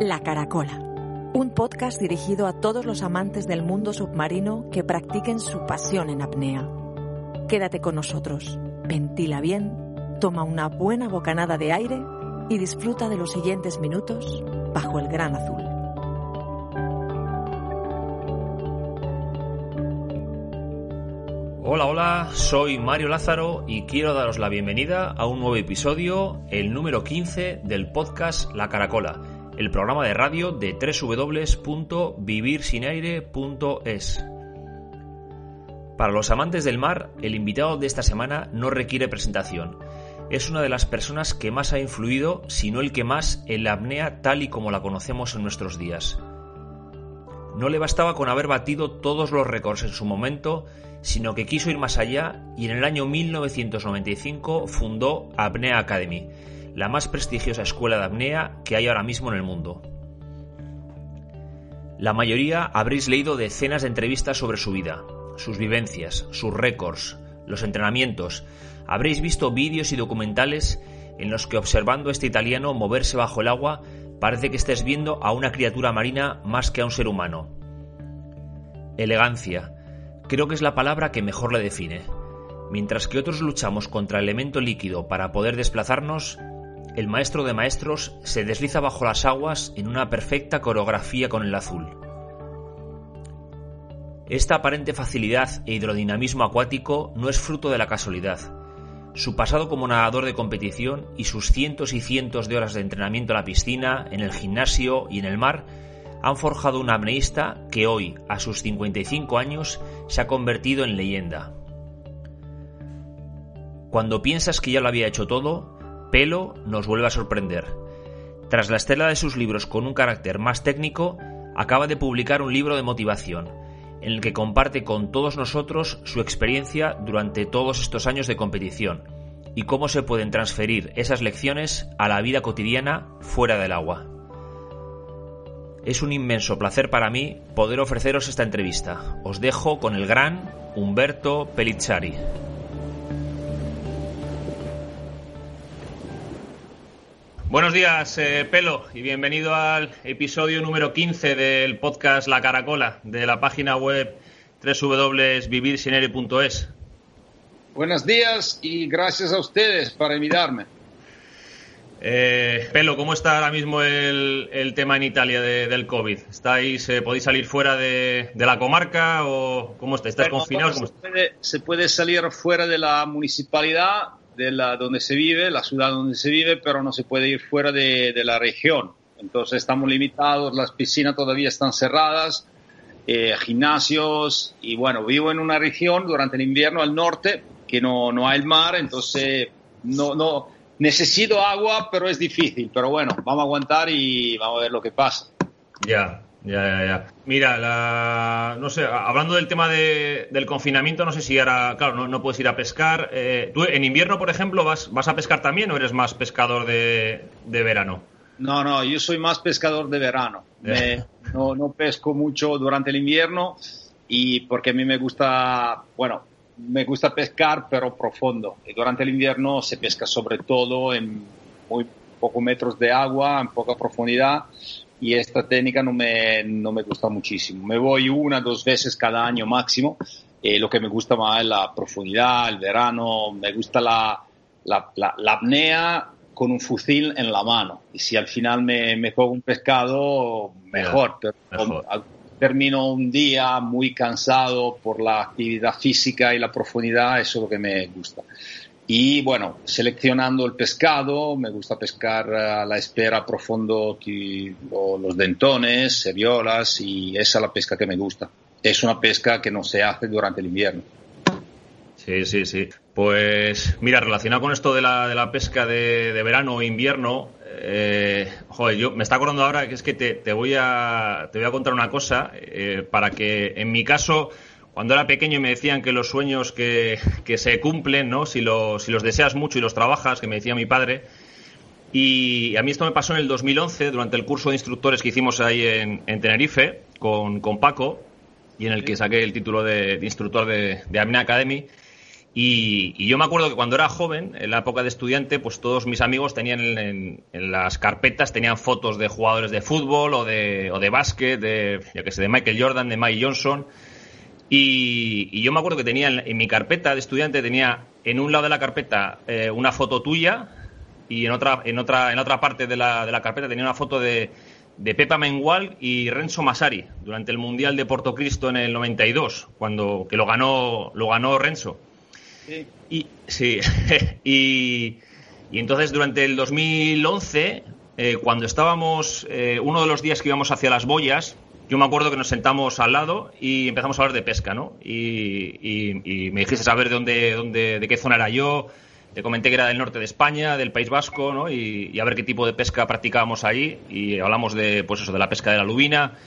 La Caracola, un podcast dirigido a todos los amantes del mundo submarino que practiquen su pasión en apnea. Quédate con nosotros, ventila bien, toma una buena bocanada de aire y disfruta de los siguientes minutos bajo el gran azul. Hola, hola, soy Mario Lázaro y quiero daros la bienvenida a un nuevo episodio, el número 15 del podcast La Caracola, el programa de radio de www.vivirsinaire.es. Para los amantes del mar, el invitado de esta semana no requiere presentación. Es una de las personas que más ha influido, si no el que más, en la apnea tal y como la conocemos en nuestros días. No le bastaba con haber batido todos los récords en su momento, sino que quiso ir más allá y en el año 1995 fundó Apnea Academy, la más prestigiosa escuela de apnea que hay ahora mismo en el mundo. La mayoría habréis leído decenas de entrevistas sobre su vida, sus vivencias, sus récords, los entrenamientos, habréis visto vídeos y documentales en los que observando a este italiano moverse bajo el agua parece que estés viendo a una criatura marina más que a un ser humano. Elegancia, creo que es la palabra que mejor le define. Mientras que otros luchamos contra el elemento líquido para poder desplazarnos, el maestro de maestros se desliza bajo las aguas en una perfecta coreografía con el azul. Esta aparente facilidad e hidrodinamismo acuático no es fruto de la casualidad. Su pasado como nadador de competición y sus cientos y cientos de horas de entrenamiento en la piscina, en el gimnasio y en el mar han forjado un apneísta que hoy, a sus 55 años, se ha convertido en leyenda. Cuando piensas que ya lo había hecho todo, Pelo nos vuelve a sorprender. Tras la estela de sus libros con un carácter más técnico, acaba de publicar un libro de motivación, en el que comparte con todos nosotros su experiencia durante todos estos años de competición y cómo se pueden transferir esas lecciones a la vida cotidiana fuera del agua. Es un inmenso placer para mí poder ofreceros esta entrevista. Os dejo con el gran Humberto Pelizzari. Buenos días, eh, Pelo, y bienvenido al episodio número 15 del podcast La Caracola, de la página web www.vivirsinere.es. Buenos días y gracias a ustedes por invitarme. Eh, Pelo, ¿cómo está ahora mismo el, tema en Italia del COVID? ¿Estáis, eh, ¿Podéis salir fuera de, la comarca o cómo está? ¿Estáis confinados? Se puede, se puede salir fuera de la municipalidad de la donde se vive, la ciudad donde se vive, pero no se puede ir fuera de, la región. Entonces estamos limitados, las piscinas todavía están cerradas, eh, gimnasios y bueno, vivo en una región durante el invierno al norte que no, no hay el mar, entonces no, no necesito agua, pero es difícil. Pero bueno, vamos a aguantar y vamos a ver lo que pasa. Ya, ya, ya, ya. Mira, la, no sé, hablando del tema del confinamiento, no sé si ahora, claro, no, puedes ir a pescar. Eh, ¿Tú en invierno, por ejemplo, vas, vas a pescar también o eres más pescador de, verano? No, no, yo soy más pescador de verano. no, no pesco mucho durante el invierno y porque a mí me gusta, bueno, me gusta pescar, pero profundo. Y durante el invierno se pesca sobre todo en muy pocos metros de agua, en poca profundidad y esta técnica no me, no me gusta muchísimo. Me voy una, dos veces cada año máximo. Eh, lo que me gusta más es la profundidad, el verano, me gusta la, la, la, apnea con un fusil en la mano. Y si al final me, me cojo un pescado, mejor. Pero termino un día muy cansado por la actividad física y la profundidad, eso es lo que me gusta. Y bueno, seleccionando el pescado, me gusta pescar a la espera profundo los dentones, seriolas y esa es la pesca que me gusta. Es una pesca que no se hace durante el invierno. Sí, sí, sí. Pues mira, relacionado con esto de la, de la pesca de, verano o invierno, eh, joder, yo me está acordando ahora que es que te, te, voy, a, te voy a contar una cosa eh, para que en mi caso cuando era pequeño me decían que los sueños que, se cumplen, ¿no? Si, si los deseas mucho y los trabajas, que me decía mi padre. Y a mí esto me pasó en el 2011, durante el curso de instructores que hicimos ahí en, Tenerife, con, Paco, y en el que saqué el título de, instructor de, de Academy. Y, yo me acuerdo que cuando era joven, en la época de estudiante, pues todos mis amigos tenían en, las carpetas tenían fotos de jugadores de fútbol o de, o de básquet, de, ya que sé, de Michael Jordan, de Mike Johnson. Y, yo me acuerdo que tenía en, mi carpeta de estudiante, tenía en un lado de la carpeta eh, una foto tuya y en otra, en otra, en otra parte de la, de la carpeta tenía una foto de, de Pepa Mengual y Renzo Masari durante el Mundial de Portocristo en el 92, cuando que lo ganó, lo ganó Renzo. Y, sí, y, entonces durante el 2011, eh, cuando estábamos, eh, uno de los días que íbamos hacia las boyas, yo me acuerdo que nos sentamos al lado y empezamos a hablar de pesca, ¿no? Y, me dijiste saber de dónde, dónde, de qué zona era yo, te comenté que era del norte de España, del País Vasco, ¿no? Y, a ver qué tipo de pesca practicábamos ahí y hablamos de, pues eso, de la pesca de la lubina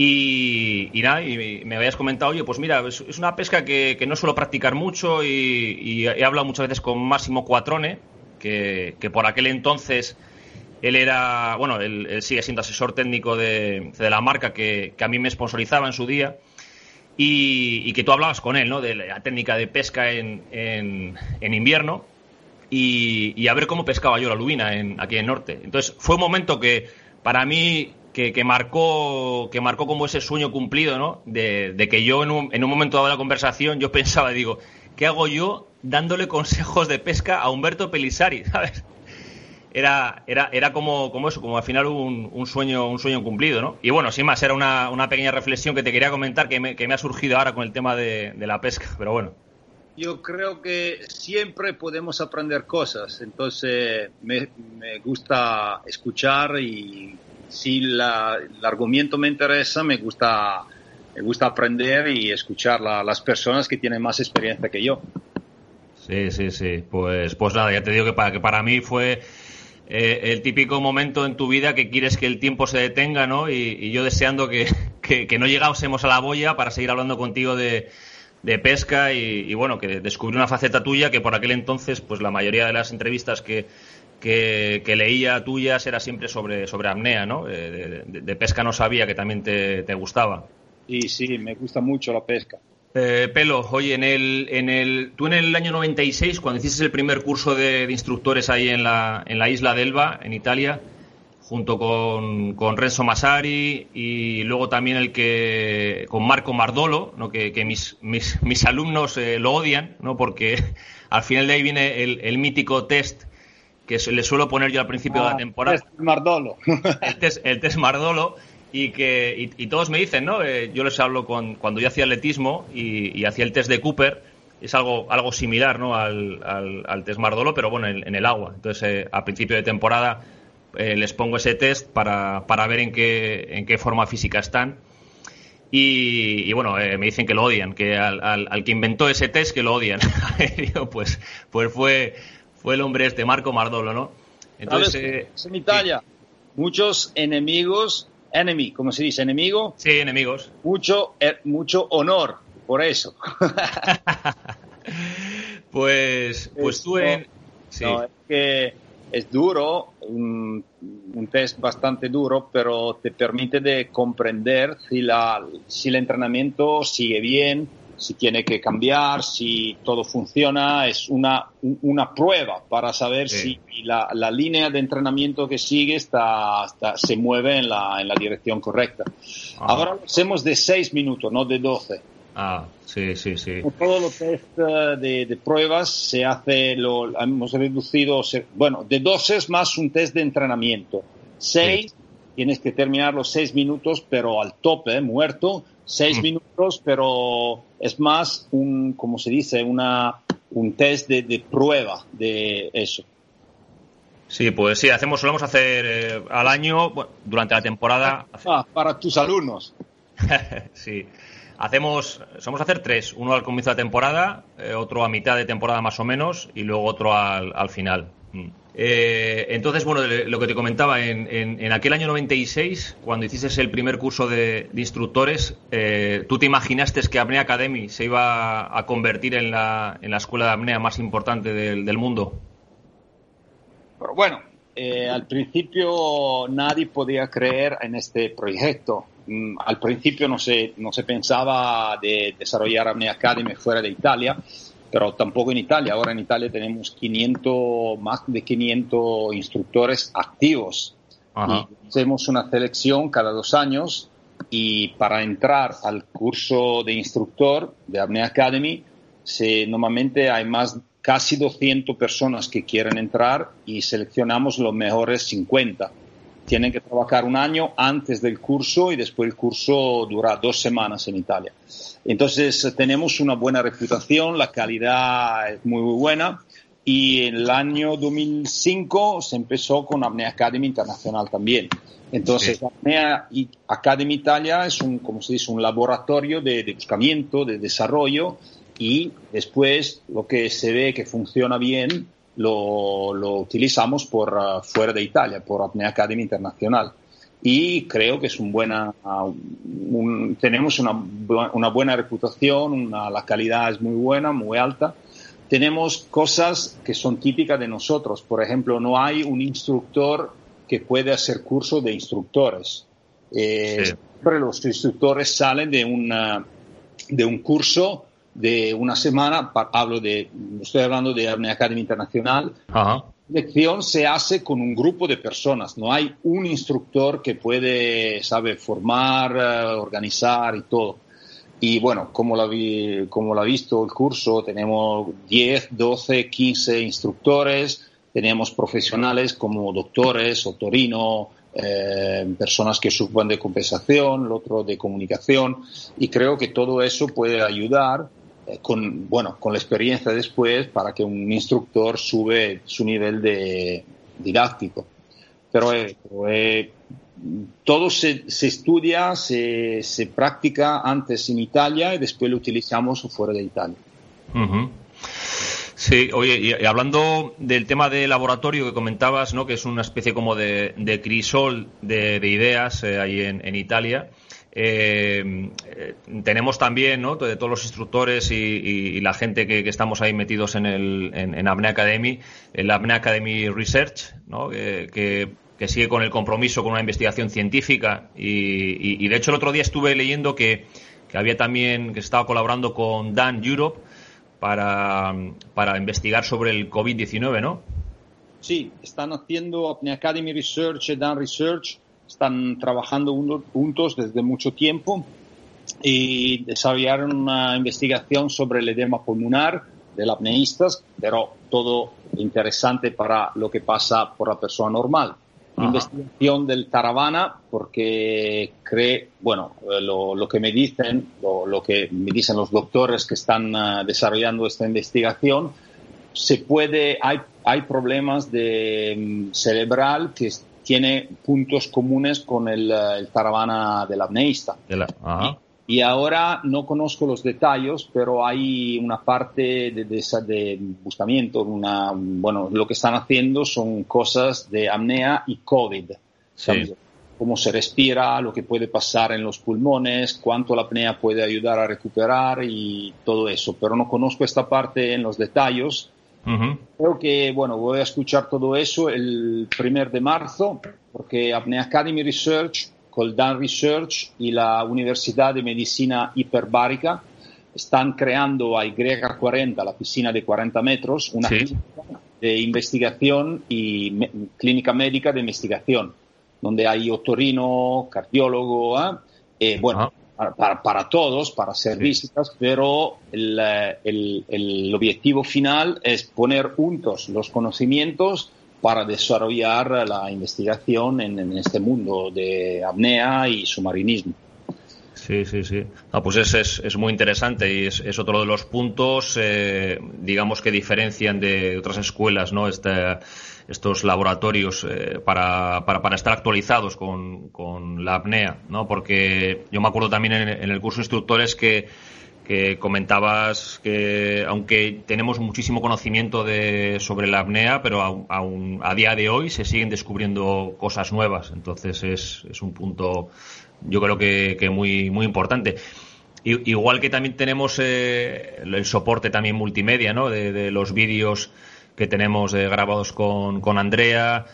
y, nada, y me habías comentado, oye, pues mira, es, una pesca que, no suelo practicar mucho y, he hablado muchas veces con Máximo Cuatrone, que, por aquel entonces él era, bueno, él, sigue siendo asesor técnico de, la marca que, a mí me sponsorizaba en su día. Y, que tú hablabas con él, ¿no? De la técnica de pesca en, en, invierno y, a ver cómo pescaba yo la lubina en, aquí en norte. Entonces fue un momento que para mí que, marcó que marcó como ese sueño cumplido, ¿no? De, que yo en un, en un, momento dado de la conversación yo pensaba, digo, ¿qué hago yo dándole consejos de pesca a Humberto Pelisari, ¿sabes? Era, era, era como, como eso, como al final un, un, sueño, un sueño cumplido, ¿no? Y bueno, sin más, era una, una pequeña reflexión que te quería comentar que me, que me ha surgido ahora con el tema de, de la pesca, pero bueno yo creo que siempre podemos aprender cosas, entonces me, me, gusta escuchar y si la, el argumento me interesa, me gusta, me gusta aprender y escuchar a las personas que tienen más experiencia que yo. Sí, sí, sí. Pues, pues nada, ya te digo que para, que para mí fue eh, el típico momento en tu vida que quieres que el tiempo se detenga, ¿no? Y, yo deseando que, que, no llegásemos a la boya para seguir hablando contigo de, de pesca y, y, bueno, que descubrí una faceta tuya que por aquel entonces, pues la mayoría de las entrevistas que, que, leía tuyas era siempre sobre, sobre ¿no? Eh, de, pesca no sabía que también te, gustaba. Sí, sí, me gusta mucho la pesca. Eh, Pelo, oye, en el, en el, tú en el año 96, cuando hiciste el primer curso de, instructores ahí en la, en la isla de Elba, en Italia, junto con, con Renzo Masari y luego también el que con Marco Mardolo, ¿no? que, mis, mis, mis alumnos eh, lo odian, ¿no? porque al final de ahí viene el, el mítico test que le suelo poner yo al principio de la ah, temporada. El test Mardolo. el, test, Mardolo. Y que y, todos me dicen, ¿no? Eh, yo les hablo con, cuando yo hacía atletismo y, hacía el test de Cooper, es algo, algo similar ¿no? al, al, test Mardolo, pero bueno, en, el agua. Entonces, eh, a principio de temporada eh, les pongo ese test para, para ver en qué, en qué forma física están. Y, bueno, me dicen que lo odian, que al, al, que inventó ese test que lo odian. pues, pues fue, fue el hombre este, Marco Mardolo, ¿no? Entonces, eh, en Italia, muchos enemigos, enemy, ¿cómo se dice? ¿Enemigo? Sí, enemigos. Mucho, eh, mucho honor, por eso. pues, pues tú en... Sí. es que es duro, un, un, test bastante duro, pero te permite de comprender si, la, si el entrenamiento sigue bien, si tiene que cambiar, si todo funciona, es una, una prueba para saber si la, la, línea de entrenamiento que sigue está, se mueve en la, en la dirección correcta. Ahora lo hacemos de 6 minutos, no de 12. Ah, sí, sí, sí. Todos los test eh, de, de, pruebas se hace, lo hemos reducido, bueno, de 12 es más un test de entrenamiento. 6, tienes que terminar los 6 minutos, pero al tope, muerto seis mm. minutos, pero es más un, como se dice, una, un test de, prueba de eso. Sí, pues sí, hacemos, solemos hacer eh, al año, durante la temporada. Ah, para tus alumnos. sí. Hacemos, somos hacer tres, uno al comienzo de la temporada, eh, otro a mitad de temporada más o menos y luego otro al, al final. Mm. Eh, entonces, bueno, lo que te comentaba, en, aquel año 96, cuando hiciste el primer curso de, instructores, eh, ¿tú te imaginaste que Apnea Academy se iba a convertir en la, en la escuela de apnea más importante del, mundo? Pero bueno, eh, al principio nadie podía creer en este proyecto. Mm, al principio no se, no se pensaba de desarrollar Apnea Academy fuera de Italia pero tampoco en Italia. Ahora en Italia tenemos 500, más de 500 instructores activos. Y hacemos una selección cada dos años y para entrar al curso de instructor de Apnea Academy, se, normalmente hay más casi 200 personas que quieren entrar y seleccionamos los mejores 50. Tienen que trabajar un año antes del curso y después el curso dura dos semanas en Italia. Entonces tenemos una buena reputación, la calidad es muy, buena y en el año 2005 se empezó con Apnea Academy Internacional también. Entonces, Apnea Academy Italia es un, como se dice, un laboratorio de, de buscamiento, de desarrollo y después lo que se ve que funciona bien lo, lo utilizamos por uh, fuera de Italia, por Apnea Academy Internacional. Y creo que es un buena, un, tenemos una, una, buena reputación, una, la calidad es muy buena, muy alta. Tenemos cosas que son típicas de nosotros. Por ejemplo, no hay un instructor que puede hacer curso de instructores. Eh, Siempre los instructores salen de, una, de un curso de una semana, hablo de, estoy hablando de una Academy Internacional, La lección se hace con un grupo de personas, no hay un instructor que puede, sabe, formar, eh, organizar y todo. Y bueno, como lo, vi, como lo ha visto el curso, tenemos 10, 12, 15 instructores, tenemos profesionales como doctores, otorino, eh, personas que suban de compensación, el otro de comunicación, y creo que todo eso puede ayudar eh, con, bueno, con la experiencia después para que un instructor sube su nivel de didáctico. Pero, eh, eh, todo se, estudia, se, se, practica antes en Italia y después lo utilizamos fuera de Italia. Sí, oye, y, hablando del tema de laboratorio que comentabas, ¿no? que es una especie como de, crisol de, ideas ahí en, en Italia, eh, tenemos también, ¿no? De todos los instructores y, la gente que, estamos ahí metidos en, el, en, Apnea Academy, el Apnea Academy Research, ¿no? que, sigue con el compromiso con una investigación científica. Y, de hecho, el otro día estuve leyendo que, había también, que estaba colaborando con Dan Europe para, para investigar sobre el COVID-19, ¿no? Sí, están haciendo Academy Research, Dan Research están trabajando juntos desde mucho tiempo y desarrollaron una investigación sobre el edema pulmonar del apneístas, pero todo interesante para lo que pasa por la persona normal. Investigación del Taravana, porque cree, bueno, lo, lo que me dicen, lo, lo, que me dicen los doctores que están uh, desarrollando esta investigación, se puede, hay, hay problemas de um, cerebral que tiene puntos comunes con el, eh, el Taravana del apneísta. y, ahora no conozco los detalles, pero hay una parte de, de, de buscamiento, una, bueno, lo que están haciendo son cosas de apnea y COVID. Cómo se respira, lo que puede pasar en los pulmones, cuánto la apnea puede ayudar a recuperar y todo eso. Pero no conozco esta parte en los detalles Creo que, bueno, voy a escuchar todo eso el primer de marzo, porque Apnea Academy Research, Coldan Research y la Universidad de Medicina Hiperbárica están creando a Y40, la piscina de 40 metros, una clínica de investigación y clínica médica de investigación, donde hay otorino, cardiólogo, ¿eh? Eh, bueno, para, para, todos, para hacer visitas, pero el, el, el, objetivo final es poner juntos los conocimientos para desarrollar la investigación en, en este mundo de apnea y submarinismo. Sí, sí, sí. pues es, es, es, muy interesante y es, es, otro de los puntos, eh, digamos, que diferencian de otras escuelas, ¿no? Este, estos laboratorios eh, para, para, para, estar actualizados con, con, la apnea, ¿no? Porque yo me acuerdo también en, el curso de instructores que, que comentabas que aunque tenemos muchísimo conocimiento de, sobre la apnea, pero aún, a día de hoy se siguen descubriendo cosas nuevas. Entonces es, es un punto yo creo que, que muy, muy importante. Igual que también tenemos eh, el soporte también multimedia, ¿no? De, los vídeos que tenemos eh, grabados con, con, Andrea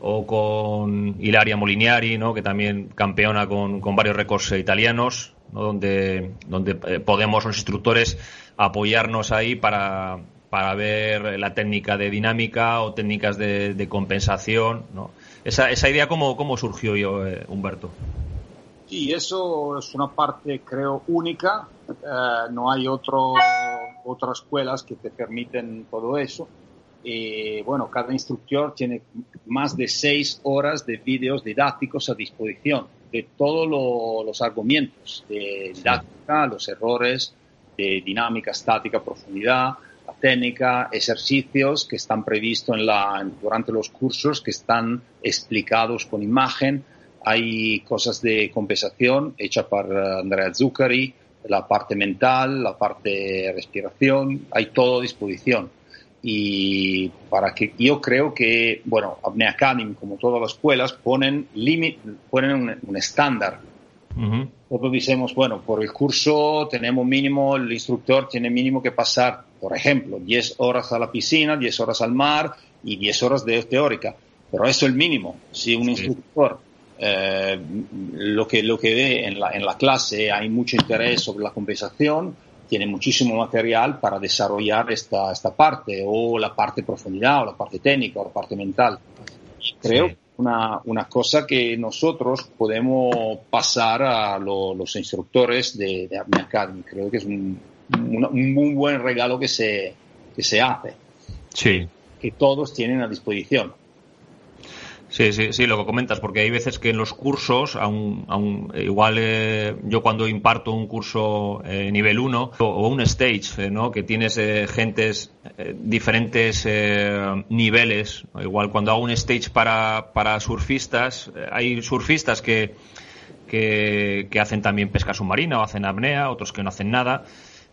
o con Hilaria Moliniari, ¿no? Que también campeona con, con varios récords italianos. donde, donde eh, podemos los instructores apoyarnos ahí para, para ver la técnica de dinámica o técnicas de, compensación. ¿no? Esa, esa idea, ¿cómo, cómo surgió yo, eh, Humberto? Sí, eso es una parte, creo, única. Eh, no hay otro, otras escuelas que te permiten todo eso. Y bueno, cada instructor tiene más de seis horas de vídeos didácticos a disposición de todos los argumentos de didáctica, los errores, de dinámica, estática, profundidad, la técnica, ejercicios que están previstos en la, durante los cursos, que están explicados con imagen. Hay cosas de compensación hechas por eh, Andrea Zuccari, la parte mental, la parte respiración, hay todo a disposición. Y para que yo creo que, bueno, Apnea Academy, como todas las escuelas, ponen, limit, ponen un estándar nosotros decimos, bueno, por el curso tenemos mínimo, el instructor tiene mínimo que pasar, por ejemplo, 10 horas a la piscina, 10 horas al mar y 10 horas de teórica. Pero eso es el mínimo. Si un instructor eh, lo, que, lo que ve en la, en la clase hay mucho interés sobre la compensación, tiene muchísimo material para desarrollar esta, esta parte, o la parte profundidad, o la parte técnica, o la parte mental. Creo una, una, cosa que nosotros podemos pasar a los instructores de, de Academy. Creo que es un, un, muy buen regalo que se, que se hace. Sí. Que todos tienen a disposición. Sí, sí, sí, lo que comentas, porque hay veces que en los cursos, aun, aun igual eh, yo cuando imparto un curso eh, nivel 1 o, un stage, eh, ¿no? que tienes gentes diferentes niveles, igual cuando hago un stage para, para surfistas, hay surfistas que, que, que hacen también pesca submarina o hacen apnea, otros que no hacen nada.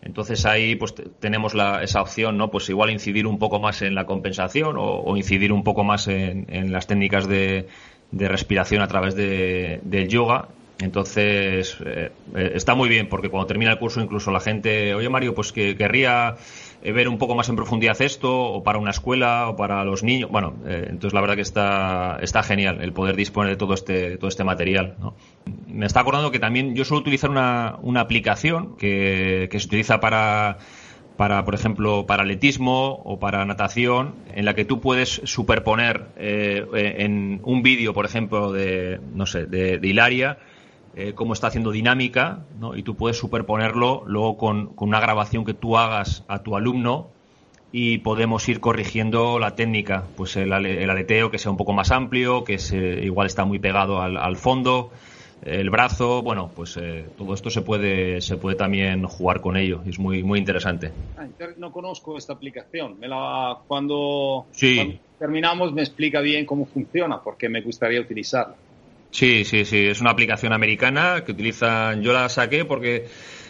Entonces ahí pues tenemos la, esa opción, ¿no? Pues igual incidir un poco más en la compensación o, incidir un poco más en, las técnicas de, respiración a través de, del yoga. Entonces eh, eh, está muy bien porque cuando termina el curso incluso la gente, oye Mario, pues que querría ver un poco más en profundidad esto, o para una escuela, o para los niños. Bueno, eh, entonces la verdad que está, está genial el poder disponer de todo este, todo este material. Me está acordando que también yo suelo utilizar una, una aplicación que, que se utiliza para para, por ejemplo, para atletismo o para natación, en la que tú puedes superponer eh, en un vídeo, por ejemplo, de, no sé, de, de Hilaria, eh, cómo está haciendo dinámica, ¿no? y tú puedes superponerlo luego con, una grabación que tú hagas a tu alumno y podemos ir corrigiendo la técnica, pues el, aleteo que sea un poco más amplio, que se, igual está muy pegado al, fondo, el brazo, bueno, pues eh, todo esto se puede se puede también jugar con ello, es muy muy interesante. Ah, no conozco esta aplicación, me la, cuando, cuando terminamos me explica bien cómo funciona, porque me gustaría utilizarla. Sí, sí, sí. Es una aplicación americana que utilizan. Yo la saqué porque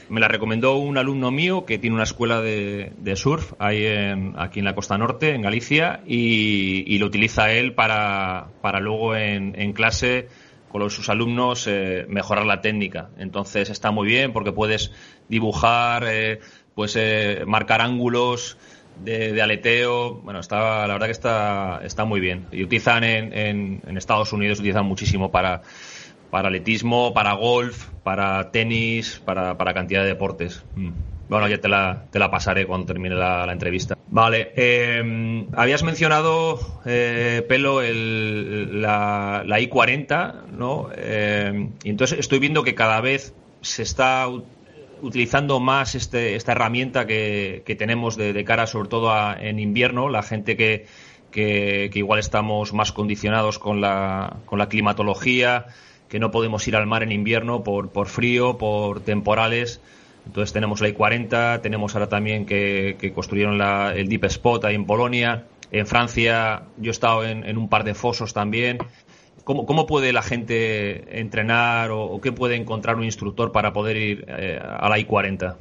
me la recomendó un alumno mío que tiene una escuela de, surf ahí en, aquí en la costa norte, en Galicia, y, lo utiliza él para, para luego en, clase con sus alumnos eh, mejorar la técnica. Entonces está muy bien porque puedes dibujar, eh, pues marcar ángulos de, aleteo. Bueno, está, la verdad que está, está muy bien. Y utilizan en, en, Estados Unidos, utilizan muchísimo para, para atletismo, para golf, para tenis, para, para cantidad de deportes. Mm. Bueno, ya te la, te la pasaré cuando termine la, entrevista. Vale, eh, habías mencionado, eh, Pelo, el, la, la I-40, ¿no? Eh, y entonces estoy viendo que cada vez se está utilizando más este, esta herramienta que, tenemos de, cara sobre todo en invierno, la gente que, que, igual estamos más condicionados con la, con la climatología, que no podemos ir al mar en invierno por, por frío, por temporales. Entonces tenemos la I-40, tenemos ahora también que, construyeron la, el Deep Spot ahí en Polonia. En Francia yo he estado en un par de fosos también ¿Cómo, puede la gente entrenar o, qué puede encontrar un instructor para poder ir eh, a la I-40?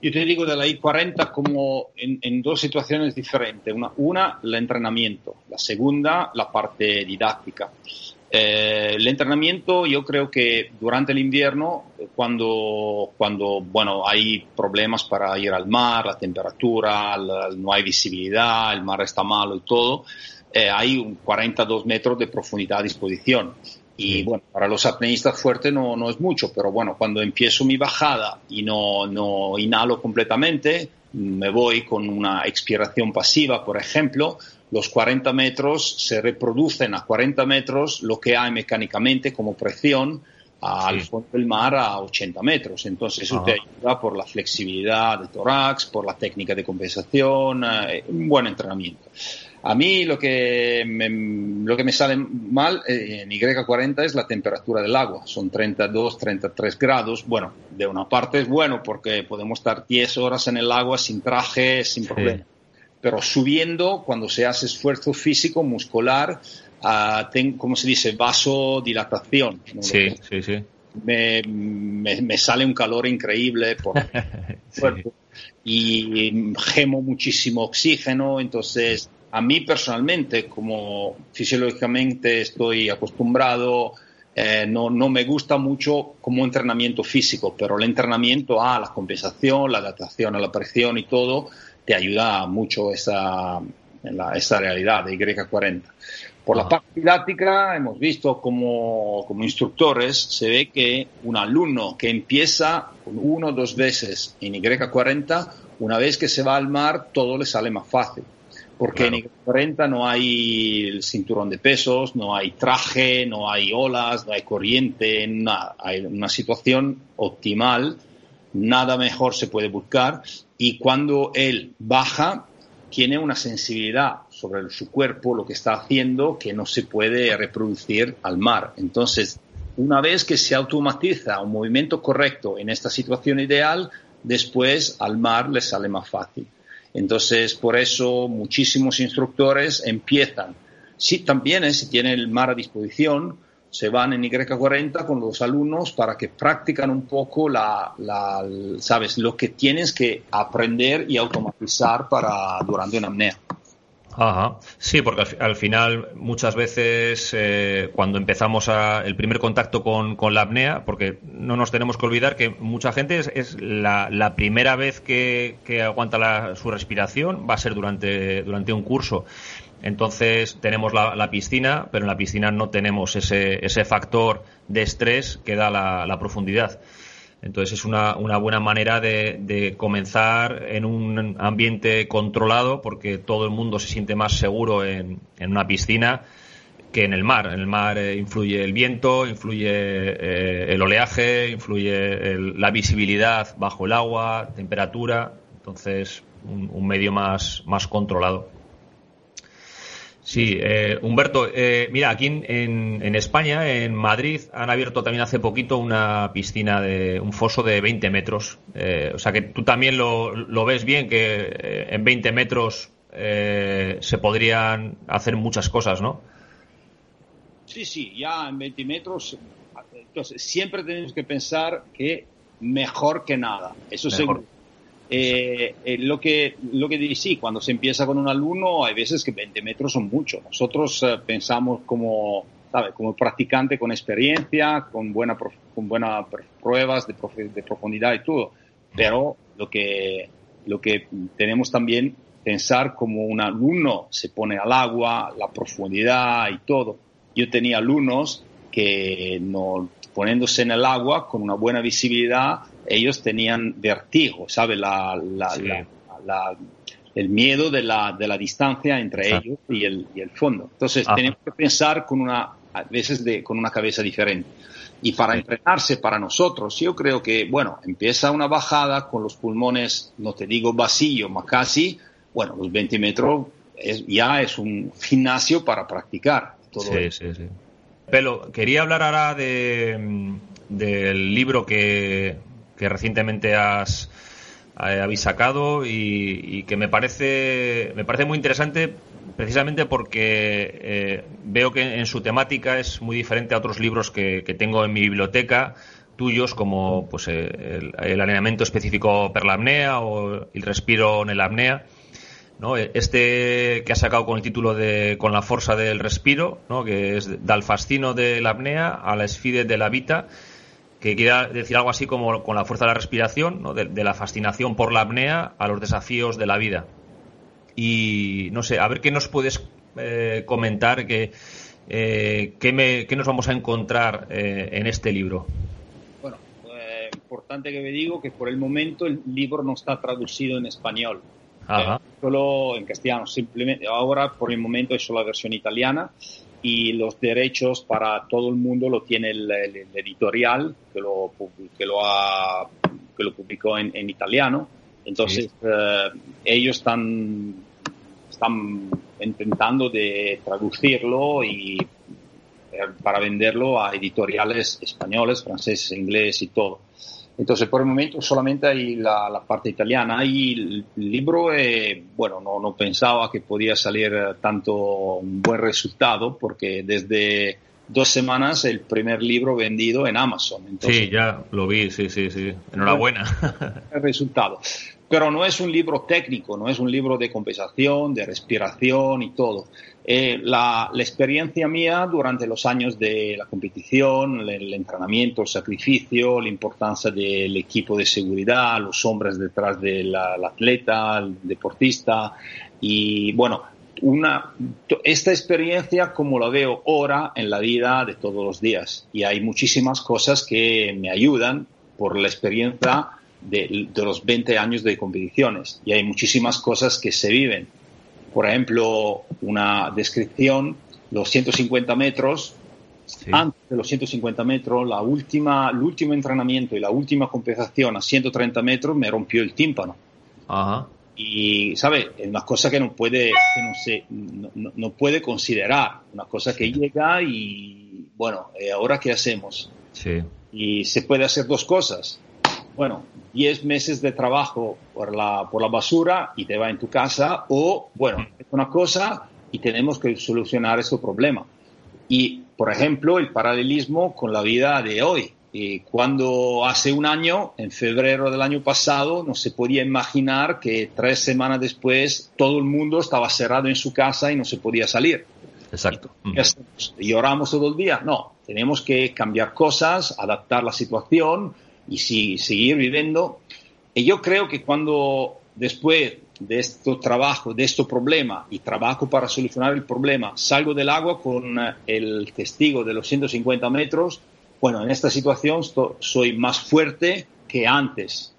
Yo te digo de la I-40 como en, dos situaciones diferentes. Una, una, el entrenamiento. La segunda, la parte didáctica. Eh, el entrenamiento, yo creo que durante el invierno, cuando, cuando bueno, hay problemas para ir al mar, la temperatura, no hay visibilidad, el mar está malo y todo, eh, hay un 42 metros de profundidad a disposición. Y bueno, para los apneístas fuertes no, no es mucho, pero bueno, cuando empiezo mi bajada y no, no inhalo completamente, me voy con una expiración pasiva, por ejemplo, los 40 metros se reproducen a 40 metros lo que hay mecánicamente como presión al fondo del mar a 80 metros. Entonces eso te ayuda por la flexibilidad del tórax, por la técnica de compensación, eh, un buen entrenamiento. A mí lo que me, lo que me sale mal eh, en Y40 es la temperatura del agua. Son 32, 33 grados. Bueno, de una parte es bueno porque podemos estar 10 horas en el agua sin traje, sin problema. Pero subiendo, cuando se hace esfuerzo físico, muscular, uh, como se dice, vasodilatación. Sí, sí, sí. Me, me, sale un calor increíble por cuerpo y gemo muchísimo oxígeno, entonces a mí personalmente, como fisiológicamente estoy acostumbrado, eh, no, no, me gusta mucho como entrenamiento físico, pero el entrenamiento a la compensación, la adaptación a la presión y todo, te ayuda mucho esa, en la, esa realidad de Y40. Por la parte didáctica, hemos visto como, como instructores, se ve que un alumno que empieza uno o dos veces en Y40, una vez que se va al mar, todo le sale más fácil. Porque en Y40 no hay el cinturón de pesos, no hay traje, no hay olas, no hay corriente, nada. Hay una situación optimal, nada mejor se puede buscar. Y cuando él baja, tiene una sensibilidad sobre su cuerpo, lo que está haciendo, que no se puede reproducir al mar. Entonces, una vez que se automatiza un movimiento correcto en esta situación ideal, después al mar le sale más fácil. Entonces, por eso muchísimos instructores empiezan, sí, también si tienen el mar a disposición, se van en Y40 con los alumnos para que practican un poco la, sabes, lo que tienes que aprender y automatizar para durante una apnea. Ajá. Sí, porque al, final muchas veces eh, cuando empezamos a, el primer contacto con, la apnea, porque no nos tenemos que olvidar que mucha gente es, la, primera vez que, aguanta su respiración va a ser durante, durante un curso. Entonces tenemos la, piscina, pero en la piscina no tenemos ese, ese factor de estrés que da la, profundidad. Entonces es una, buena manera de, comenzar en un ambiente controlado porque todo el mundo se siente más seguro en, una piscina que en el mar. En el mar eh, influye el viento, influye eh, el oleaje, influye la visibilidad bajo el agua, temperatura. Entonces un, medio más controlado. Sí, eh, Humberto, eh, mira, aquí en, España, en Madrid, han abierto también hace poquito una piscina de un foso de 20 metros. Eh, o sea que tú también lo, ves bien, que en 20 metros se podrían hacer muchas cosas, ¿no? Sí, sí, ya en 20 metros. Entonces, siempre tenemos que pensar que mejor que nada. Eso seguro eh, eh, lo que lo que sí, cuando se empieza con un alumno, hay veces que 20 metros son mucho. Nosotros eh, pensamos como, ¿sabe? como practicante con experiencia, con buena con buenas pruebas de, de, profundidad y todo. Pero lo que lo que tenemos también pensar como un alumno se pone al agua, la profundidad y todo. Yo tenía alumnos que no poniéndose en el agua con una buena visibilidad ellos tenían vertigo, ¿sabe? La, el miedo de la, de la distancia entre ellos y el, y el fondo. Entonces, tenemos que pensar con una, a veces de, con una cabeza diferente. Y para entrenarse para nosotros, yo creo que, bueno, empieza una bajada con los pulmones, no te digo vacío, más casi, bueno, los 20 metros es, ya es un gimnasio para practicar. Todo sí, sí, sí. Pero quería hablar ahora de, del libro que, que recientemente has, eh, habéis sacado y, que me parece, me parece muy interesante precisamente porque eh, veo que en su temática es muy diferente a otros libros que, tengo en mi biblioteca tuyos como pues eh, el, alineamiento específico per la apnea o el respiro en la apnea ¿no? este que ha sacado con el título de con la fuerza del respiro ¿no? que es del fascino de la apnea a la esfide de la vida que quiera decir algo así como con la fuerza de la respiración, de, la fascinación por la apnea a los desafíos de la vida. Y no sé, a ver qué nos puedes eh, comentar, que, Eh, ¿qué, nos vamos a encontrar eh, en este libro? Bueno, eh, importante que me digo que por el momento el libro no está traducido en español. Solo en castellano, simplemente ahora por el momento es solo la versión italiana y los derechos para todo el mundo lo tiene el, editorial que lo, que lo, ha, que lo publicó en, italiano. Entonces, ellos están, están intentando de traducirlo y eh, para venderlo a editoriales españoles, franceses, ingleses y todo. Entonces, por el momento solamente hay la, parte italiana y el libro, eh, bueno, no, no, pensaba que podía salir tanto un buen resultado porque desde dos semanas el primer libro vendido en Amazon. sí, ya lo vi, sí, sí, sí. Enhorabuena. El resultado. Pero no es un libro técnico, no es un libro de compensación, de respiración y todo. Eh, la, experiencia mía durante los años de la competición, el, entrenamiento, el sacrificio, la importancia del equipo de seguridad, los hombres detrás del atleta, el deportista y bueno, una, esta experiencia como la veo ahora en la vida de todos los días y hay muchísimas cosas que me ayudan por la experiencia de, los 20 años de competiciones y hay muchísimas cosas que se viven. Por ejemplo, una descripción, los 150 metros, antes de los 150 metros, la última, el último entrenamiento y la última compensación a 130 metros me rompió el tímpano. Y, ¿sabe? Es una cosa que no puede, que no, se, no, puede considerar, una cosa que llega y, bueno, eh, ¿ahora qué hacemos? Sí. Y se puede hacer dos cosas bueno, 10 meses de trabajo por la, por la basura y te va en tu casa, o, bueno, es una cosa y tenemos que solucionar ese problema. Y, por ejemplo, el paralelismo con la vida de hoy. Y cuando hace un año, en febrero del año pasado, no se podía imaginar que tres semanas después todo el mundo estaba cerrado en su casa y no se podía salir. Exacto. ¿Y lloramos todo el día? No, tenemos que cambiar cosas, adaptar la situación, y si, seguir viviendo. Y yo creo que cuando después de este trabajo, de este problema y trabajo para solucionar el problema, salgo del agua con eh, el testigo de los 150 metros, bueno, en esta situación soy más fuerte que antes.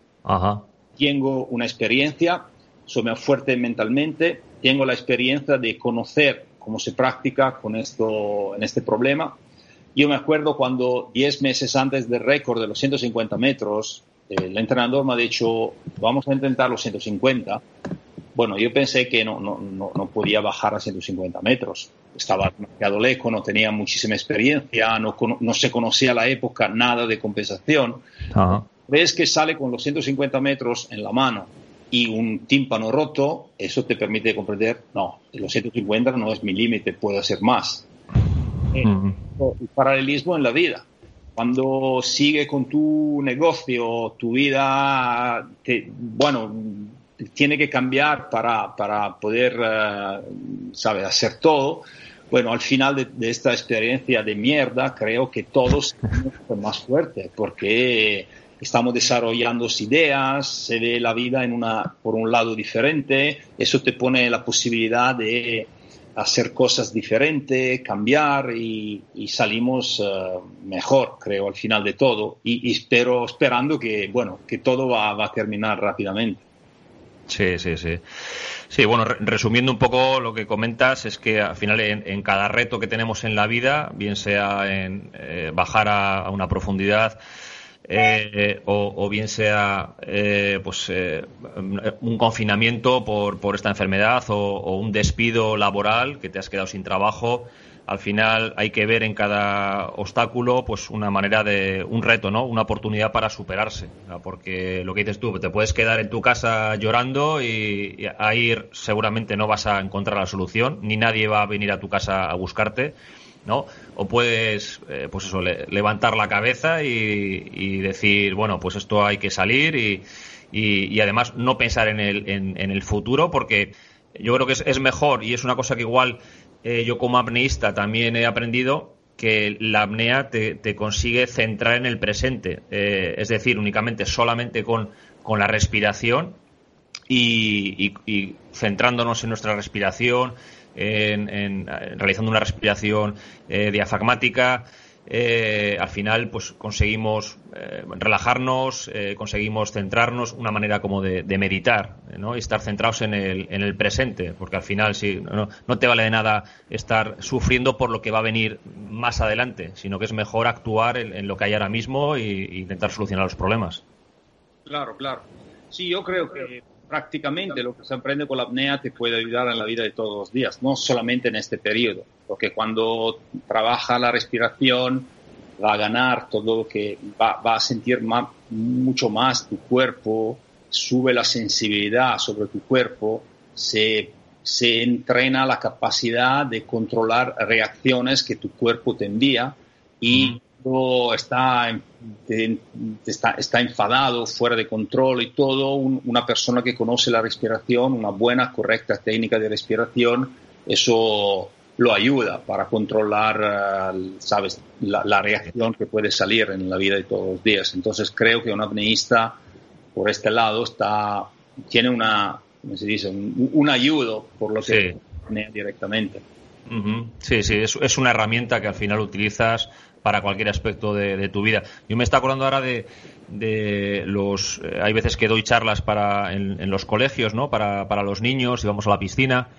Tengo una experiencia, soy más fuerte mentalmente, tengo la experiencia de conocer cómo se practica con esto, en este problema yo me acuerdo cuando 10 meses antes del récord de los 150 metros, el entrenador me ha dicho, vamos a intentar los 150. Bueno, yo pensé que no, no, no, podía bajar a 150 metros. Estaba demasiado lejos, no tenía muchísima experiencia, no, no se conocía la época nada de compensación. Ves que sale con los 150 metros en la mano y un tímpano roto, eso te permite comprender, no, los 150 no es mi límite, puedo hacer más el paralelismo en la vida. Cuando sigue con tu negocio, tu vida, bueno, tiene que cambiar para, para poder, uh, hacer todo. Bueno, al final de, esta experiencia de mierda, creo que todos somos más fuertes porque estamos desarrollando ideas, se ve la vida en una, por un lado diferente, eso te pone la posibilidad de hacer cosas diferentes, cambiar y, salimos eh, mejor, creo, al final de todo. Y, espero, esperando que, bueno, que todo va, a terminar rápidamente. Sí, sí, sí. Sí, bueno, resumiendo un poco lo que comentas, es que al final en, cada reto que tenemos en la vida, bien sea en eh, bajar a, una profundidad, eh, o, bien sea eh, pues eh, un confinamiento por, por esta enfermedad o, un despido laboral que te has quedado sin trabajo al final hay que ver en cada obstáculo pues una manera de un reto no una oportunidad para superarse porque lo que dices tú te puedes quedar en tu casa llorando y, y ahí seguramente no vas a encontrar la solución ni nadie va a venir a tu casa a buscarte ¿no? O puedes, eh, pues eso, levantar la cabeza y, decir, bueno, pues esto hay que salir y, y, además no pensar en el, en, el futuro porque yo creo que es, mejor y es una cosa que igual eh, yo como apneísta también he aprendido que la apnea te, consigue centrar en el presente, eh, es decir, únicamente solamente con, con la respiración y, centrándonos en nuestra respiración, en, realizando una respiración eh, diafragmática, eh, al final pues conseguimos eh, relajarnos, eh, conseguimos centrarnos, una manera como de, meditar ¿no? y estar centrados en el, en el presente, porque al final sí, no, no, te vale de nada estar sufriendo por lo que va a venir más adelante, sino que es mejor actuar en, lo que hay ahora mismo e intentar solucionar los problemas. Claro, claro. Sí, yo creo que prácticamente lo que se aprende con la apnea te puede ayudar en la vida de todos los días, no solamente en este periodo, porque cuando trabaja la respiración va a ganar todo lo que va, a sentir mucho más tu cuerpo, sube la sensibilidad sobre tu cuerpo, se, se entrena la capacidad de controlar reacciones que tu cuerpo te envía y está, está, está, enfadado, fuera de control y todo, una persona que conoce la respiración, una buena, correcta técnica de respiración, eso lo ayuda para controlar, eh, sabes, la, reacción que puede salir en la vida de todos los días. Entonces creo que un apneísta, por este lado, está, tiene una, ¿cómo se dice? Un, ayudo por lo que sí. directamente. Sí, sí, es, es, una herramienta que al final utilizas para cualquier aspecto de, tu vida. Yo me está acordando ahora de, de los... Eh, hay veces que doy charlas para, en, los colegios, ¿no? Para, para, los niños y vamos a la piscina.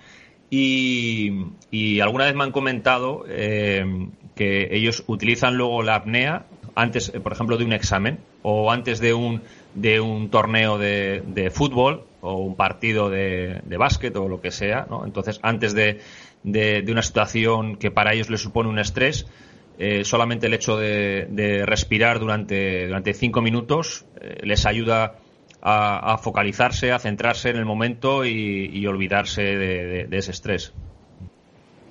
Y, alguna vez me han comentado eh, que ellos utilizan luego la apnea antes, eh, por ejemplo, de un examen o antes de un, de un torneo de, de fútbol o un partido de, de básquet o lo que sea, ¿no? Entonces, antes de, de, de, una situación que para ellos les supone un estrés, eh, solamente el hecho de, respirar durante, durante cinco minutos eh, les ayuda a, focalizarse, a centrarse en el momento y, olvidarse de, ese estrés.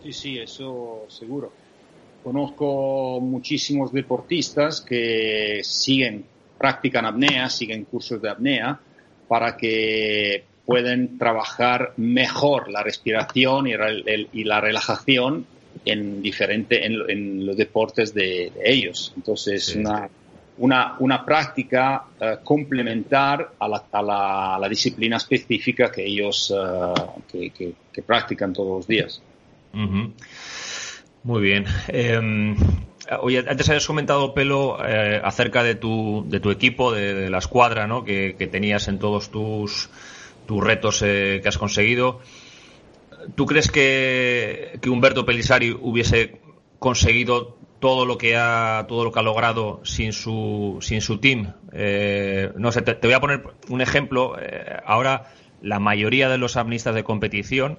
Sí, sí, eso seguro. Conozco muchísimos deportistas que siguen, practican apnea, siguen cursos de apnea para que puedan trabajar mejor la respiración y la relajación en, diferente, en, los deportes de, ellos. Entonces, una, una, una, práctica uh, complementar a la, a, la, disciplina específica que ellos uh, que, que, practican todos los días. Muy bien. Eh, oye, antes habías comentado, Pelo, eh, acerca de tu, de tu equipo, de, de la escuadra ¿no? que, que, tenías en todos tus, tus retos eh, que has conseguido. ¿Tú crees que, Humberto Pelisari hubiese conseguido todo lo que ha todo lo que ha logrado sin su sin su team? Eh, no sé, te, voy a poner un ejemplo. Eh, ahora la mayoría de los amnistas de competición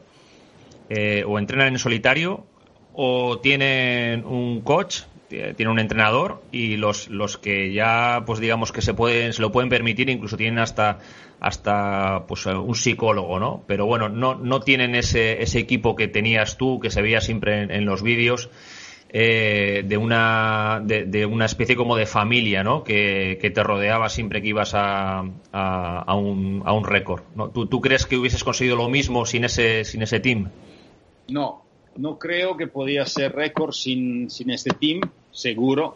eh, o entrenan en solitario o tienen un coach tienen un entrenador y los, los que ya pues digamos que se pueden se lo pueden permitir incluso tienen hasta hasta pues un psicólogo, ¿no? Pero bueno, no, no tienen ese, ese equipo que tenías tú, que se veía siempre en, los vídeos, eh, de, una, de, una especie como de familia, ¿no? Que, te rodeaba siempre que ibas a, a, un, a un récord. ¿no? ¿Tú, ¿Tú crees que hubieses conseguido lo mismo sin ese, sin ese team? No, no creo que podía ser récord sin, sin este team, seguro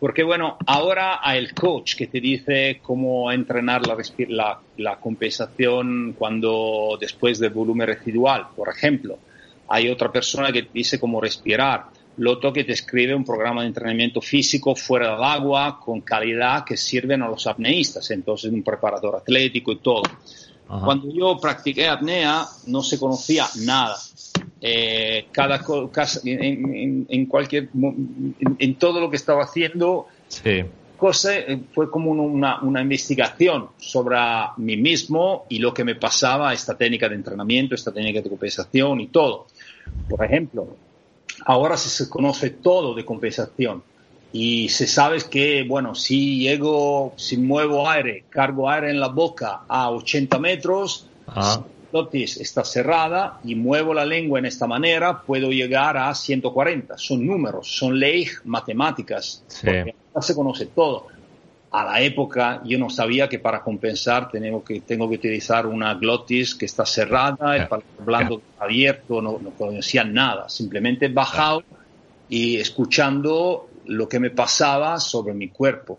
porque bueno, ahora hay el coach que te dice cómo entrenar la, la, compensación cuando después del volumen residual, por ejemplo. Hay otra persona que te dice cómo respirar. Loto que te escribe un programa de entrenamiento físico fuera del agua con calidad que sirven a los apneístas, entonces un preparador atlético y todo. Cuando yo practiqué apnea no se conocía nada eh, cada en, en, cualquier en, todo lo que estaba haciendo cosa eh, fue como una, una, investigación sobre mí mismo y lo que me pasaba esta técnica de entrenamiento esta técnica de compensación y todo. Por ejemplo ahora se conoce todo de compensación y se sabe que, bueno, si llego, si muevo aire, cargo aire en la boca a 80 metros, glotis está cerrada y muevo la lengua en esta manera, puedo llegar a 140. Son números, son leyes matemáticas. Porque se conoce todo. A la época yo no sabía que para compensar tengo que, tengo que utilizar una glotis que está cerrada, el blando abierto, no, no conocía nada. Simplemente bajado y escuchando lo que me pasaba sobre mi cuerpo.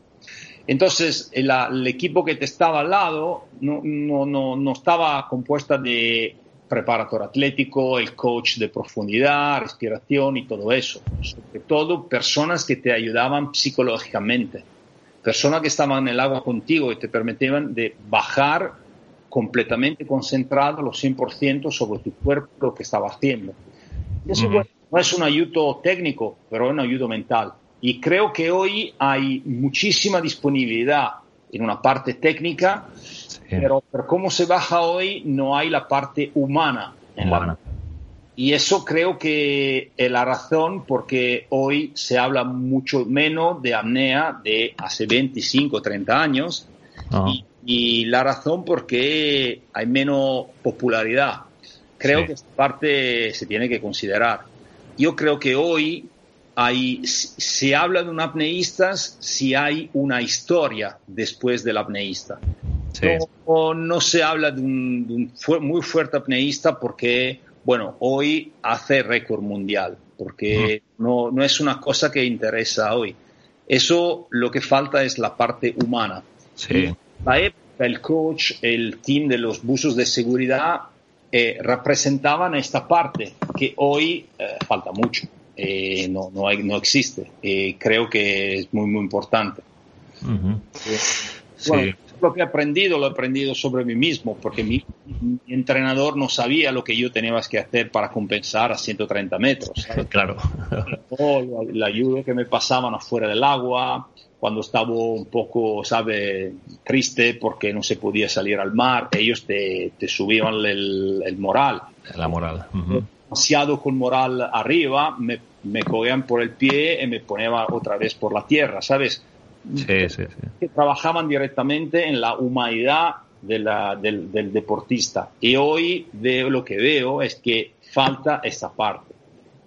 Entonces, el, equipo que te estaba al lado no, no, no, no estaba compuesta de preparador atlético, el coach de profundidad, respiración y todo eso. Sobre todo personas que te ayudaban psicológicamente, personas que estaban en el agua contigo y te permitían de bajar completamente concentrado los 100% sobre tu cuerpo, lo que estaba haciendo. eso no es un ayudo técnico, pero es un ayudo mental. Y creo que hoy hay muchísima disponibilidad en una parte técnica, pero por cómo se baja hoy no hay la parte humana. Y eso creo que es la razón porque hoy se habla mucho menos de apnea de hace 25, 30 años. Y, y, la razón porque hay menos popularidad. Creo que esta parte se tiene que considerar. Yo creo que hoy hay, se habla de un apneísta si hay una historia después del apneísta. No, no, se habla de un, muy fuerte apneísta porque, bueno, hoy hace récord mundial, porque no, no es una cosa que interesa hoy. Eso lo que falta es la parte humana. Sí. La época, el coach, el team de los buzos de seguridad eh, representaban esta parte que hoy eh, falta mucho. Eh, no, no, hay, no existe. creo que es muy, muy importante. sí lo que he aprendido, lo he aprendido sobre mí mismo, porque mi, entrenador no sabía lo que yo tenía que hacer para compensar a 130 metros. Claro. la ayuda que me pasaban afuera del agua, cuando estaba un poco, sabe, triste porque no se podía salir al mar, ellos te, te subían el, moral. La moral. Demasiado con moral arriba, me, me cogían por el pie y me ponían otra vez por la tierra, ¿sabes? que trabajaban directamente en la humanidad del, deportista. Y hoy veo lo que veo es que falta esa parte.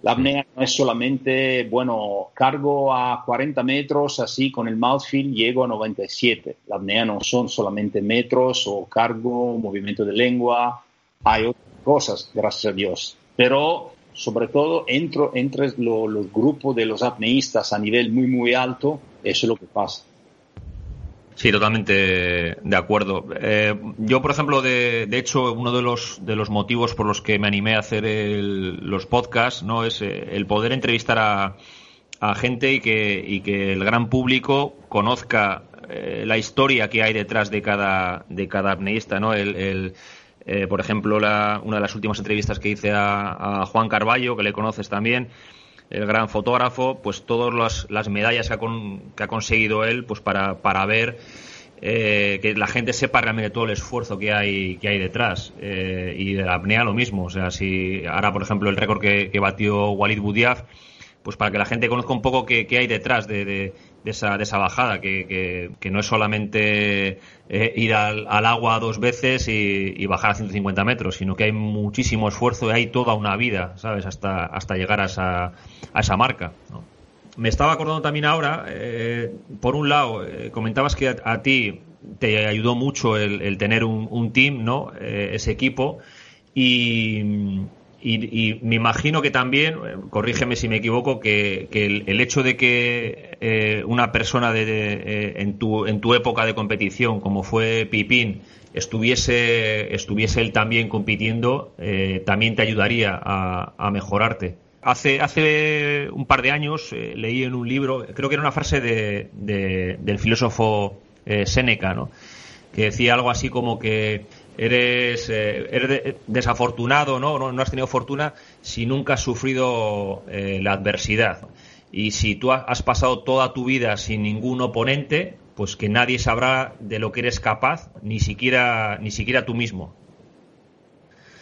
La apnea no es solamente, bueno, cargo a 40 metros así con el mouthfeel, llego a 97. La apnea no son solamente metros o cargo, movimiento de lengua, hay otras cosas, gracias a Dios. Pero sobre todo entro, entre los grupos de los apneístas a nivel muy, muy alto, eso es lo que pasa. Sí, totalmente de acuerdo. Eh, yo, por ejemplo, de, de, hecho, uno de los, de los motivos por los que me animé a hacer los podcasts no es eh, el poder entrevistar a, a gente y que, y que, el gran público conozca eh, la historia que hay detrás de cada, de cada apneísta. ¿no? El, por ejemplo, la, una de las últimas entrevistas que hice a, Juan Carballo, que le conoces también, el gran fotógrafo, pues todas las, medallas que ha, conseguido él, pues para, para ver eh, que la gente sepa realmente todo el esfuerzo que hay, que hay detrás. Eh, y de la apnea lo mismo. O sea, si ahora, por ejemplo, el récord que, batió Walid Boudiaf, pues para que la gente conozca un poco qué, hay detrás de, de esa, de esa bajada, que, que, no es solamente eh, ir al, agua dos veces y, bajar a 150 metros, sino que hay muchísimo esfuerzo y hay toda una vida, ¿sabes?, hasta, hasta llegar a esa, a esa marca. Me estaba acordando también ahora, eh, por un lado, eh, comentabas que a, ti te ayudó mucho el, el tener un, un, team, ¿no?, ese equipo, y y, me imagino que también, eh, corrígeme si me equivoco, que, el, hecho de que eh, una persona de, eh, en, tu, en tu época de competición, como fue Pipín, estuviese, estuviese él también compitiendo, también te ayudaría a, mejorarte. Hace, hace un par de años leí en un libro, creo que era una frase de, del filósofo Séneca, ¿no? que decía algo así como que eres, eh, desafortunado, ¿no? ¿no? has tenido fortuna si nunca has sufrido eh, la adversidad. Y si tú has pasado toda tu vida sin ningún oponente, pues que nadie sabrá de lo que eres capaz, ni siquiera, ni siquiera tú mismo.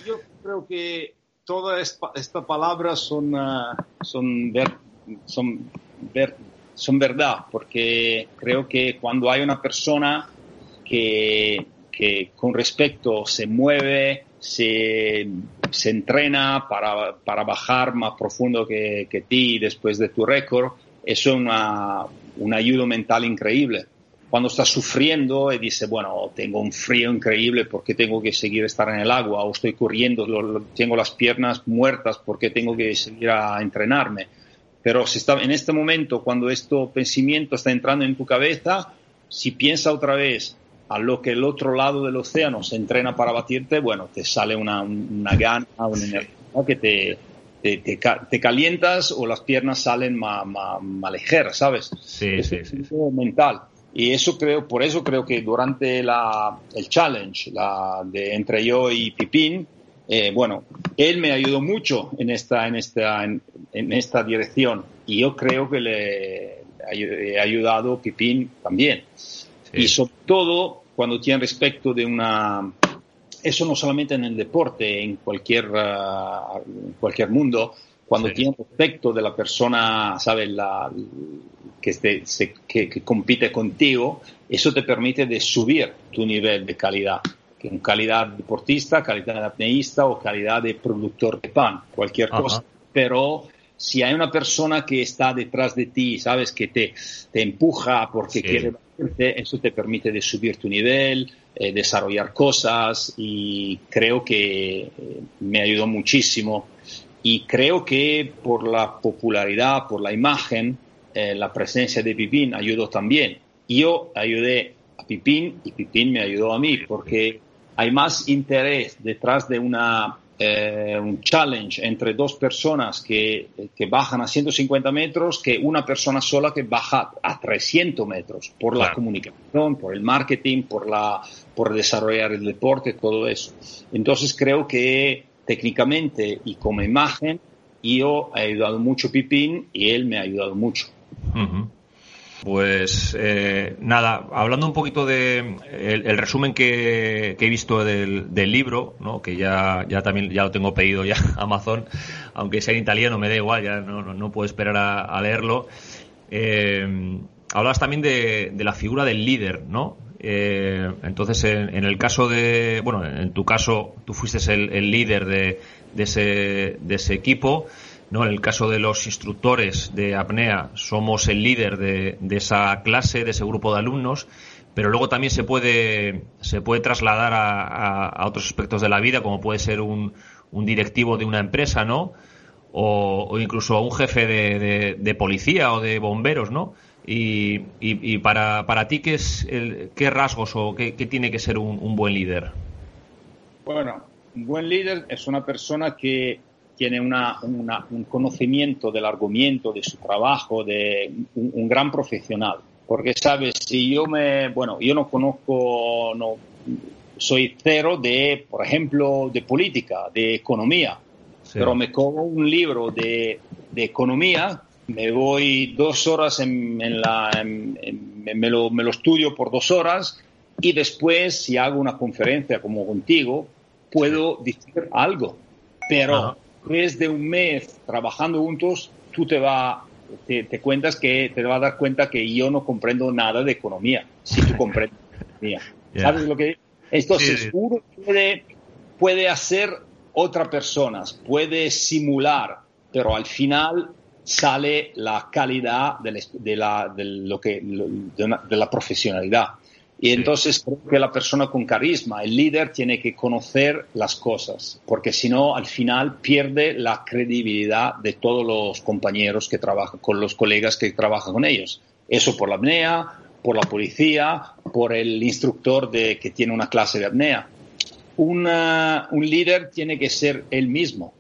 Yo creo que todas estas palabras son, ah, son, son, son verdad, porque creo que cuando hay una persona que con respecto se mueve, se, se entrena para, para, bajar más profundo que, que ti después de tu récord, eso es una, una ayuda mental increíble. Cuando estás sufriendo y dices, bueno, tengo un frío increíble, ¿por qué tengo que seguir estar en el agua? O estoy corriendo, tengo las piernas muertas, ¿por qué tengo que seguir a entrenarme? Pero si está, en este momento, cuando este pensamiento está entrando en tu cabeza, si piensa otra vez a lo que el otro lado del océano se entrena para batirte, bueno, te sale una, una gana, una energía que te, te, calientas o las piernas salen más, ligeras, ¿sabes? Sí, sí, sí, mental. Y eso creo, por eso creo que durante la, el challenge la de entre yo y Pipín, eh, bueno, él me ayudó mucho en esta, en esta, en, esta dirección y yo creo que le he ayudado Pipín también. Y sobre todo cuando tiene respecto de una, eso no solamente en el deporte, en cualquier, uh, cualquier mundo, cuando tiene respecto de la persona, ¿sabes? La, que, se, que, compite contigo, eso te permite de subir tu nivel de calidad. En calidad deportista, calidad de apneísta o calidad de productor de pan, cualquier cosa. Pero si hay una persona que está detrás de ti, sabes, que te, te empuja porque quiere eso te permite de subir tu nivel, eh, desarrollar cosas y creo que eh, me ayudó muchísimo. Y creo que por la popularidad, por la imagen, eh, la presencia de Pipín ayudó también. Yo ayudé a Pipín y Pipín me ayudó a mí porque hay más interés detrás de una eh, un challenge entre dos personas que, que, bajan a 150 metros que una persona sola que baja a 300 metros por la comunicación, por el marketing, por, la, por desarrollar el deporte, todo eso. Entonces creo que técnicamente y como imagen yo he ayudado mucho a Pipín y él me ha ayudado mucho. Pues eh, nada, hablando un poquito de el, resumen que, he visto del, libro, ¿no? que ya, ya también ya lo tengo pedido ya Amazon, aunque sea en italiano me da igual, ya no, no, puedo esperar a, leerlo. Eh, hablas también de, la figura del líder, ¿no? Eh, entonces, en, el caso de, bueno, en tu caso, tú fuiste el, el líder de, de, ese, de ese equipo. ¿No? En el caso de los instructores de apnea, somos el líder de, esa clase, de ese grupo de alumnos, pero luego también se puede, se puede trasladar a, otros aspectos de la vida, como puede ser un, directivo de una empresa, ¿no? O, incluso un jefe de, policía o de bomberos, ¿no? Y, y, para, para, ti, ¿qué, es el, qué rasgos o qué, tiene que ser un buen líder? Bueno, un buen líder es una persona que tiene una, un conocimiento del argumento, de su trabajo, de un, gran profesional. Porque, ¿sabes? Si yo me, bueno, yo no conozco, no, soy cero de, por ejemplo, de política, de economía, pero me cojo un libro de, de, economía, me voy dos horas en, la, me, lo, me lo estudio por dos horas y después, si hago una conferencia como contigo, puedo decir algo. Pero después de un mes trabajando juntos, tú te va, te, cuentas que te vas a dar cuenta que yo no comprendo nada de economía, si tú comprendes economía. ¿Sabes lo que? Entonces, uno puede, puede hacer otra persona, puede simular, pero al final sale la calidad de, la, de lo que, de la profesionalidad. Y entonces creo que la persona con carisma, el líder, tiene que conocer las cosas, porque si no, al final pierde la credibilidad de todos los compañeros que trabajan, con los colegas que trabajan con ellos. Eso por la apnea, por la policía, por el instructor de, que tiene una clase de apnea. un líder tiene que ser él mismo.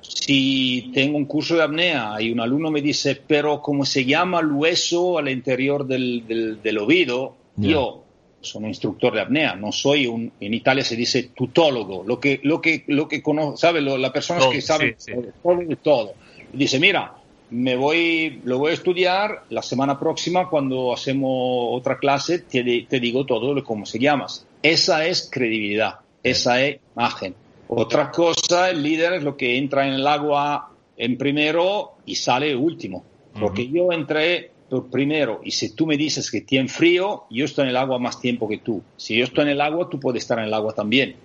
Si tengo un curso de apnea y un alumno me dice, pero ¿cómo se llama el hueso al interior del, del oído? Yo soy un instructor de apnea, no soy un, en Italia se dice tutólogo, lo que, lo que, lo que conoce, sabe, las personas que saben todo todo. Dice, mira, me voy, lo voy a estudiar la semana próxima cuando hacemos otra clase, te, te digo todo de cómo se llamas. Esa es credibilidad, esa es imagen. Otra cosa, el líder es lo que entra en el agua en primero y sale último. Porque yo entré primero, y si tú me dices que tiene frío, yo estoy en el agua más tiempo que tú. Si yo estoy en el agua, tú puedes estar en el agua también.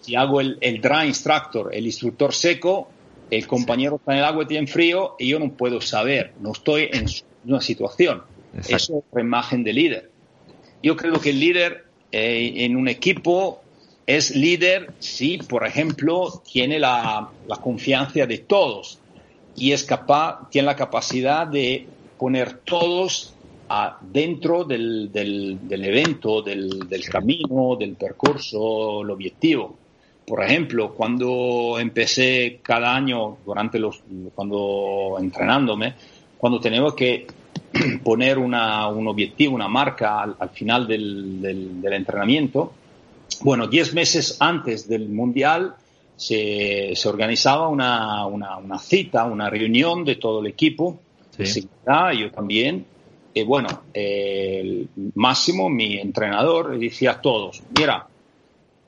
Si hago el, el dry instructor, el instructor seco, el compañero está en el agua y tiene frío y yo no puedo saber, no estoy en una situación. Eso es una imagen de líder. Yo creo que el líder eh, en un equipo es líder si, por ejemplo, tiene la, la confianza de todos y es capaz, tiene la capacidad de poner todos dentro del, evento, del, camino, del percurso, el objetivo. Por ejemplo, cuando empecé cada año, durante los, cuando entrenándome, cuando tenemos que poner una, un objetivo, una marca al, final del, entrenamiento, bueno, diez meses antes del Mundial se, se organizaba una, una, una, cita, una reunión de todo el equipo, sí. yo también, y bueno, el Máximo, mi entrenador, decía a todos, mira,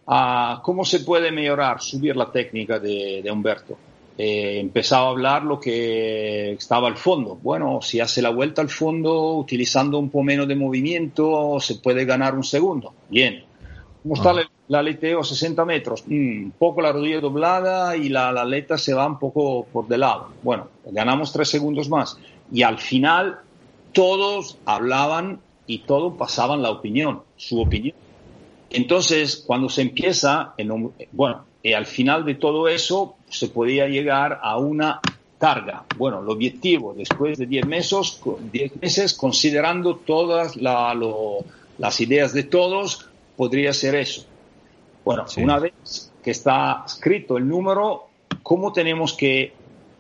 ah, ¿cómo se puede mejorar, subir la técnica de, de Humberto? Eh, empezaba a hablar lo que estaba al fondo. Bueno, si hace la vuelta al fondo utilizando un poco menos de movimiento, se puede ganar un segundo. Bien. ¿Cómo está ah. la aleteo 60 metros? un mm, poco la rodilla doblada y la, la aleta se va un poco por de lado. Bueno, ganamos tres segundos más. Y al final todos hablaban y todos pasaban la opinión, su opinión. Entonces, cuando se empieza, en, bueno, y al final de todo eso se podía llegar a una carga. Bueno, el objetivo después de 10 meses, meses, considerando todas las ideas de todos, podría ser eso. Bueno, una vez que está escrito el número, ¿cómo tenemos que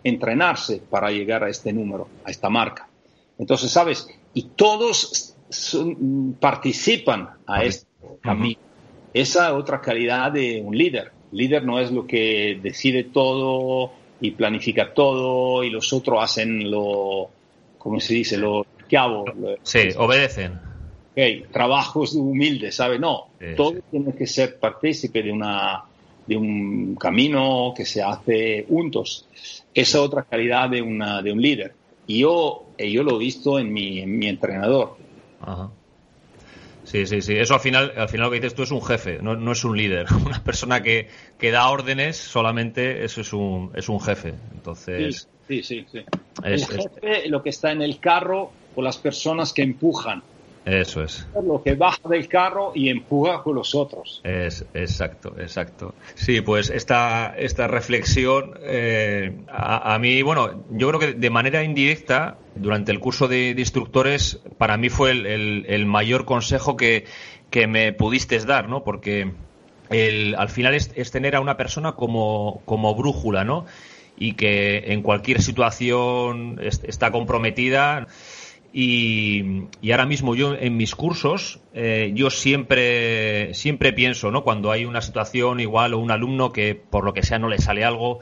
entrenarse para llegar a este número, a esta marca? Entonces, ¿sabes? Y todos participan a este camino. Esa es otra calidad de un líder. líder no es lo que decide todo y planifica todo y los otros hacen lo, ¿cómo se dice? Lo cabo. Sí, obedecen. Okay, trabajos humildes, ¿sabes? No, todo tiene que ser partícipe de, una, de un camino que se hace juntos. Esa es otra calidad de, una, de un líder. Y yo, eh, yo lo he visto en mi, en mi entrenador. Ajá. Sí, sí, sí. Eso al final, al final lo que dices tú es un jefe, no, no es un líder. Una persona que, que, da órdenes solamente, eso es un, es un jefe. Entonces. Sí, sí, sí. el jefe, lo que está en el carro, o las personas que empujan. Eso es. Lo que baja del carro y empuja con los otros. Es, exacto, exacto. Sí, pues esta, esta reflexión, eh, a, mí, bueno, yo creo que de manera indirecta, durante el curso de, instructores, para mí fue el, el, mayor consejo que, que, me pudiste dar, ¿no? Porque el, al final es, es, tener a una persona como, como brújula, ¿no? Y que en cualquier situación está comprometida. Y, ahora mismo yo en mis cursos, eh, yo siempre, siempre pienso, ¿no? Cuando hay una situación igual o un alumno que por lo que sea no le sale algo,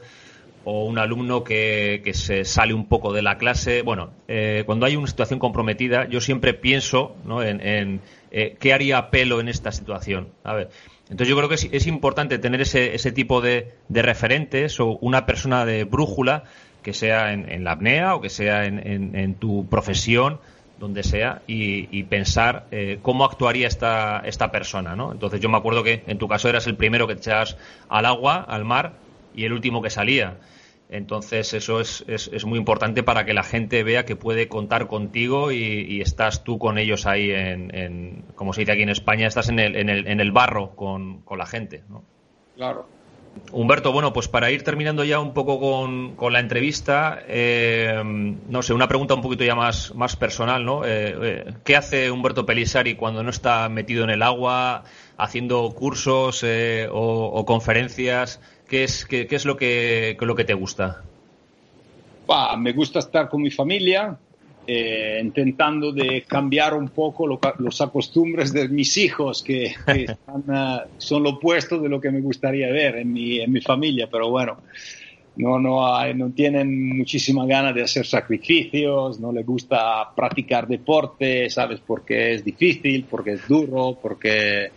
o un alumno que, que se sale un poco de la clase, bueno, eh, cuando hay una situación comprometida, yo siempre pienso ¿no? en, eh, qué haría pelo en esta situación. A ver, entonces yo creo que es, es importante tener ese, ese tipo de, de referentes o una persona de brújula que sea en, la apnea o que sea en, tu profesión, donde sea, y, pensar eh, cómo actuaría esta, esta persona, ¿no? Entonces yo me acuerdo que en tu caso eras el primero que echabas al agua, al mar, y el último que salía. Entonces eso es, es, muy importante para que la gente vea que puede contar contigo y, estás tú con ellos ahí en, como se dice aquí en España, estás en el, en el, en el barro con, con la gente, ¿no? Claro. Humberto, bueno, pues para ir terminando ya un poco con, la entrevista, eh, no sé, una pregunta un poquito ya más, más personal, ¿no? Eh, eh, ¿Qué hace Humberto Pelisari cuando no está metido en el agua, haciendo cursos o, conferencias? ¿Qué es, qué, es lo, que, lo que te gusta? me gusta estar con mi familia, eh, intentando de cambiar un poco los acostumbres de mis hijos, que, ah, son lo opuesto de lo que me gustaría ver en mi, en mi familia, pero bueno, no, no, no tienen muchísima ganas de hacer sacrificios, no les gusta practicar deporte, ¿sabes? Porque es difícil, porque es duro, porque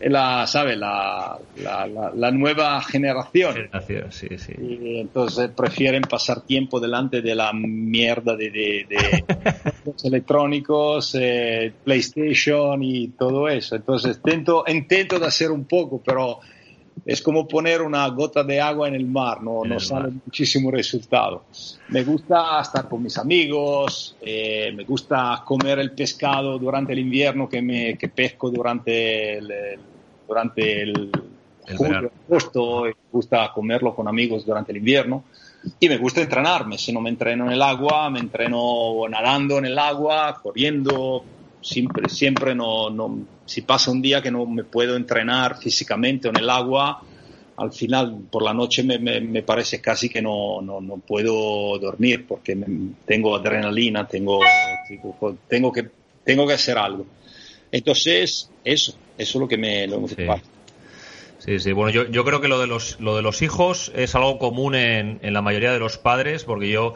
la, ¿sabe? La, la, nueva generación. sí, sí. Y entonces prefieren pasar tiempo delante de la mierda de, de, los electrónicos, eh, PlayStation y todo eso. Entonces intento, intento de hacer un poco, pero es como poner una gota de agua en el mar, no, no sale muchísimo resultado. Me gusta estar con mis amigos, eh, me gusta comer el pescado durante el invierno que, me, que pesco durante el, durante el julio, agosto, me gusta comerlo con amigos durante el invierno y me gusta entrenarme. Si no me entreno en el agua, me entreno nadando en el agua, corriendo. Siempre, siempre no, no, si pasa un día que no me puedo entrenar físicamente en el agua, al final por la noche me, me, parece casi que no, no, no puedo dormir porque tengo adrenalina, tengo, tengo, que, tengo que hacer algo. Entonces, eso, eso es lo que me, lo que Sí, sí, bueno, yo, yo creo que lo de los, lo de los hijos es algo común en, en la mayoría de los padres, porque yo,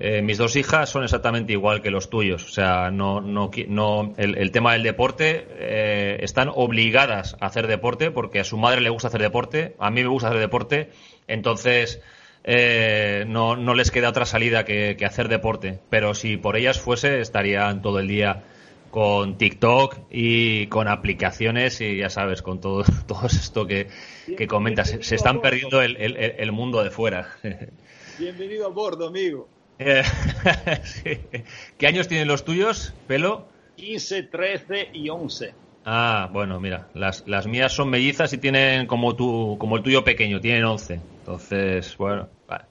eh, mis dos hijas son exactamente igual que los tuyos. O sea, no, no, no el, tema del deporte, eh, están obligadas a hacer deporte, porque a su madre le gusta hacer deporte, a mí me gusta hacer deporte, entonces eh, no, no les queda otra salida que, que hacer deporte. Pero si por ellas fuese, estarían todo el día con TikTok y con aplicaciones y ya sabes, con todo, todo esto que, que comentas. Se, están perdiendo el, el, mundo de fuera. Bienvenido a bordo, amigo. ¿Qué años tienen los tuyos, Pelo? 15, 13 y 11. Ah, bueno, mira, las, las mías son mellizas y tienen como, tu, como el tuyo pequeño, tienen 11. Entonces, bueno, vale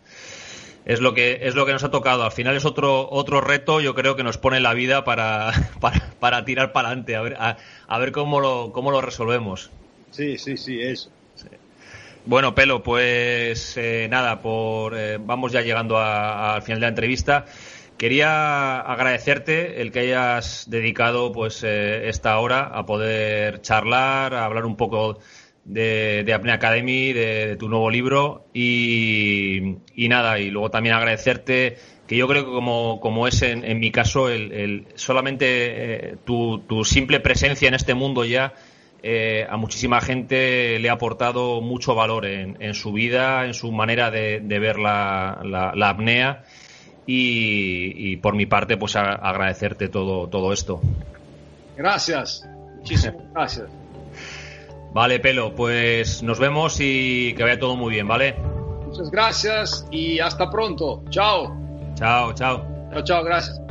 es lo que es lo que nos ha tocado. Al final es otro otro reto, yo creo que nos pone la vida para, para, tirar para adelante, a ver a, ver cómo lo cómo lo resolvemos. Sí, sí, sí, eso. Bueno, Pelo, pues eh, nada, por eh, vamos ya llegando al final de la entrevista. Quería agradecerte el que hayas dedicado pues eh, esta hora a poder charlar, a hablar un poco de, de Apnea Academy, de, tu nuevo libro y, nada, y luego también agradecerte que yo creo que como, como es en, mi caso, el, solamente eh, tu, tu, simple presencia en este mundo ya eh, a muchísima gente le ha aportado mucho valor en, en su vida, en su manera de, de ver la, la, apnea y, y, por mi parte pues agradecerte todo, todo esto. Gracias, muchísimas gracias. Vale, Pelo, pues nos vemos y que vaya todo muy bien, ¿vale? Muchas gracias y hasta pronto. Chao. Chao, chao. Chao, chao, gracias.